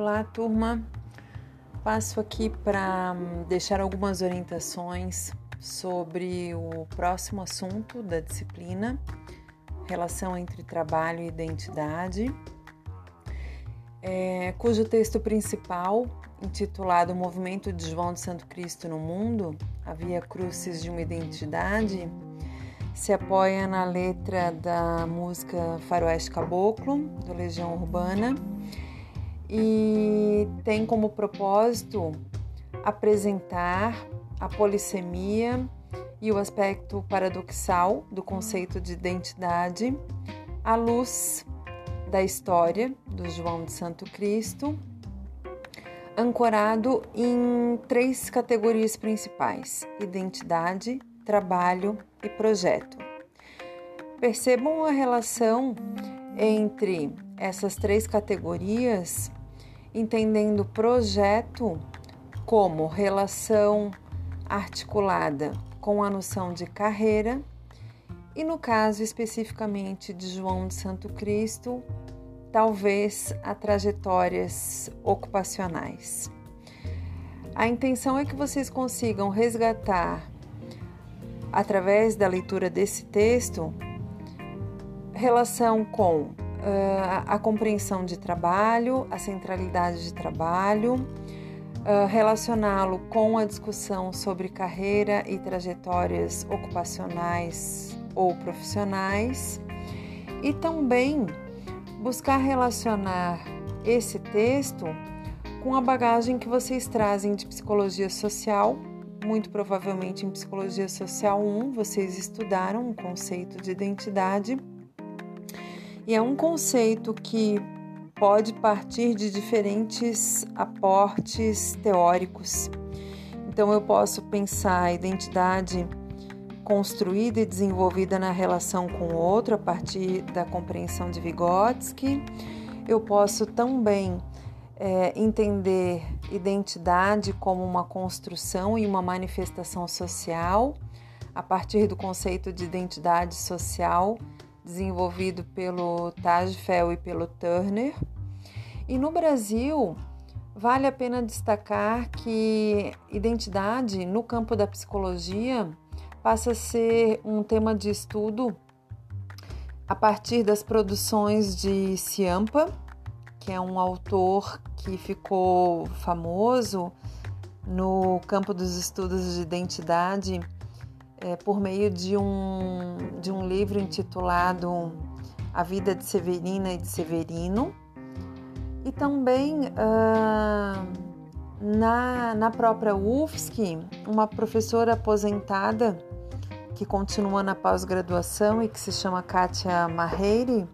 Olá, turma. Passo aqui para hum, deixar algumas orientações sobre o próximo assunto da disciplina, relação entre trabalho e identidade, é, cujo texto principal, intitulado Movimento de João de Santo Cristo no Mundo, a Via de uma Identidade, se apoia na letra da música Faroeste Caboclo, do Legião Urbana, e tem como propósito apresentar a polissemia e o aspecto paradoxal do conceito de identidade à luz da história do João de Santo Cristo, ancorado em três categorias principais: identidade, trabalho e projeto. Percebam a relação entre essas três categorias entendendo projeto como relação articulada com a noção de carreira e, no caso especificamente de João de Santo Cristo, talvez a trajetórias ocupacionais. A intenção é que vocês consigam resgatar, através da leitura desse texto, relação com a compreensão de trabalho, a centralidade de trabalho, uh, relacioná-lo com a discussão sobre carreira e trajetórias ocupacionais ou profissionais e também buscar relacionar esse texto com a bagagem que vocês trazem de psicologia social. Muito provavelmente em Psicologia Social 1 vocês estudaram o conceito de identidade e é um conceito que pode partir de diferentes aportes teóricos. Então, eu posso pensar a identidade construída e desenvolvida na relação com o outro a partir da compreensão de Vygotsky. Eu posso também é, entender identidade como uma construção e uma manifestação social a partir do conceito de identidade social desenvolvido pelo Tajfel e pelo Turner. E no Brasil, vale a pena destacar que identidade no campo da psicologia passa a ser um tema de estudo a partir das produções de Ciampa, que é um autor que ficou famoso no campo dos estudos de identidade é, por meio de um, de um livro intitulado A Vida de Severina e de Severino, e também uh, na, na própria UFSC, uma professora aposentada que continua na pós-graduação e que se chama Kátia Marreire,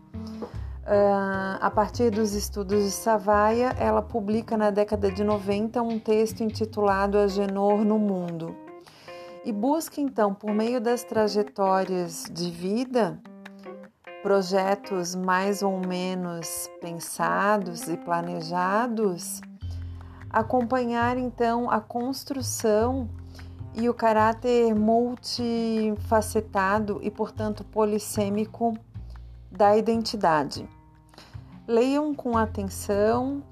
Uh, a partir dos estudos de Savaia, ela publica na década de 90 um texto intitulado Agenor no Mundo e busque então, por meio das trajetórias de vida, projetos mais ou menos pensados e planejados, acompanhar então a construção e o caráter multifacetado e, portanto, polissêmico da identidade. Leiam com atenção,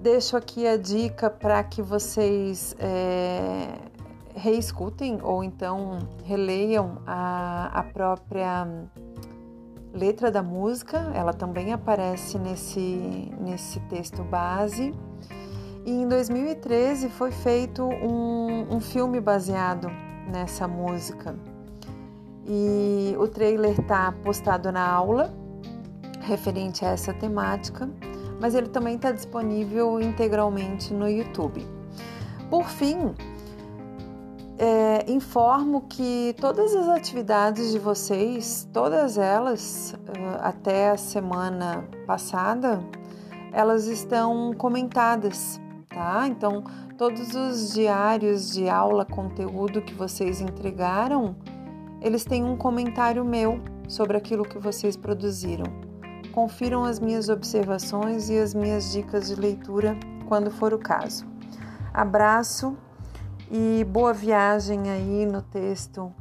deixo aqui a dica para que vocês é, reescutem ou então releiam a, a própria letra da música, ela também aparece nesse, nesse texto base. E em 2013 foi feito um, um filme baseado nessa música. E o trailer está postado na aula referente a essa temática, mas ele também está disponível integralmente no YouTube. Por fim, é, informo que todas as atividades de vocês, todas elas, até a semana passada, elas estão comentadas, tá? Então, todos os diários de aula, conteúdo que vocês entregaram, eles têm um comentário meu sobre aquilo que vocês produziram. Confiram as minhas observações e as minhas dicas de leitura quando for o caso. Abraço e boa viagem aí no texto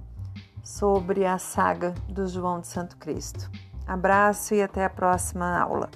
sobre a saga do João de Santo Cristo. Abraço e até a próxima aula.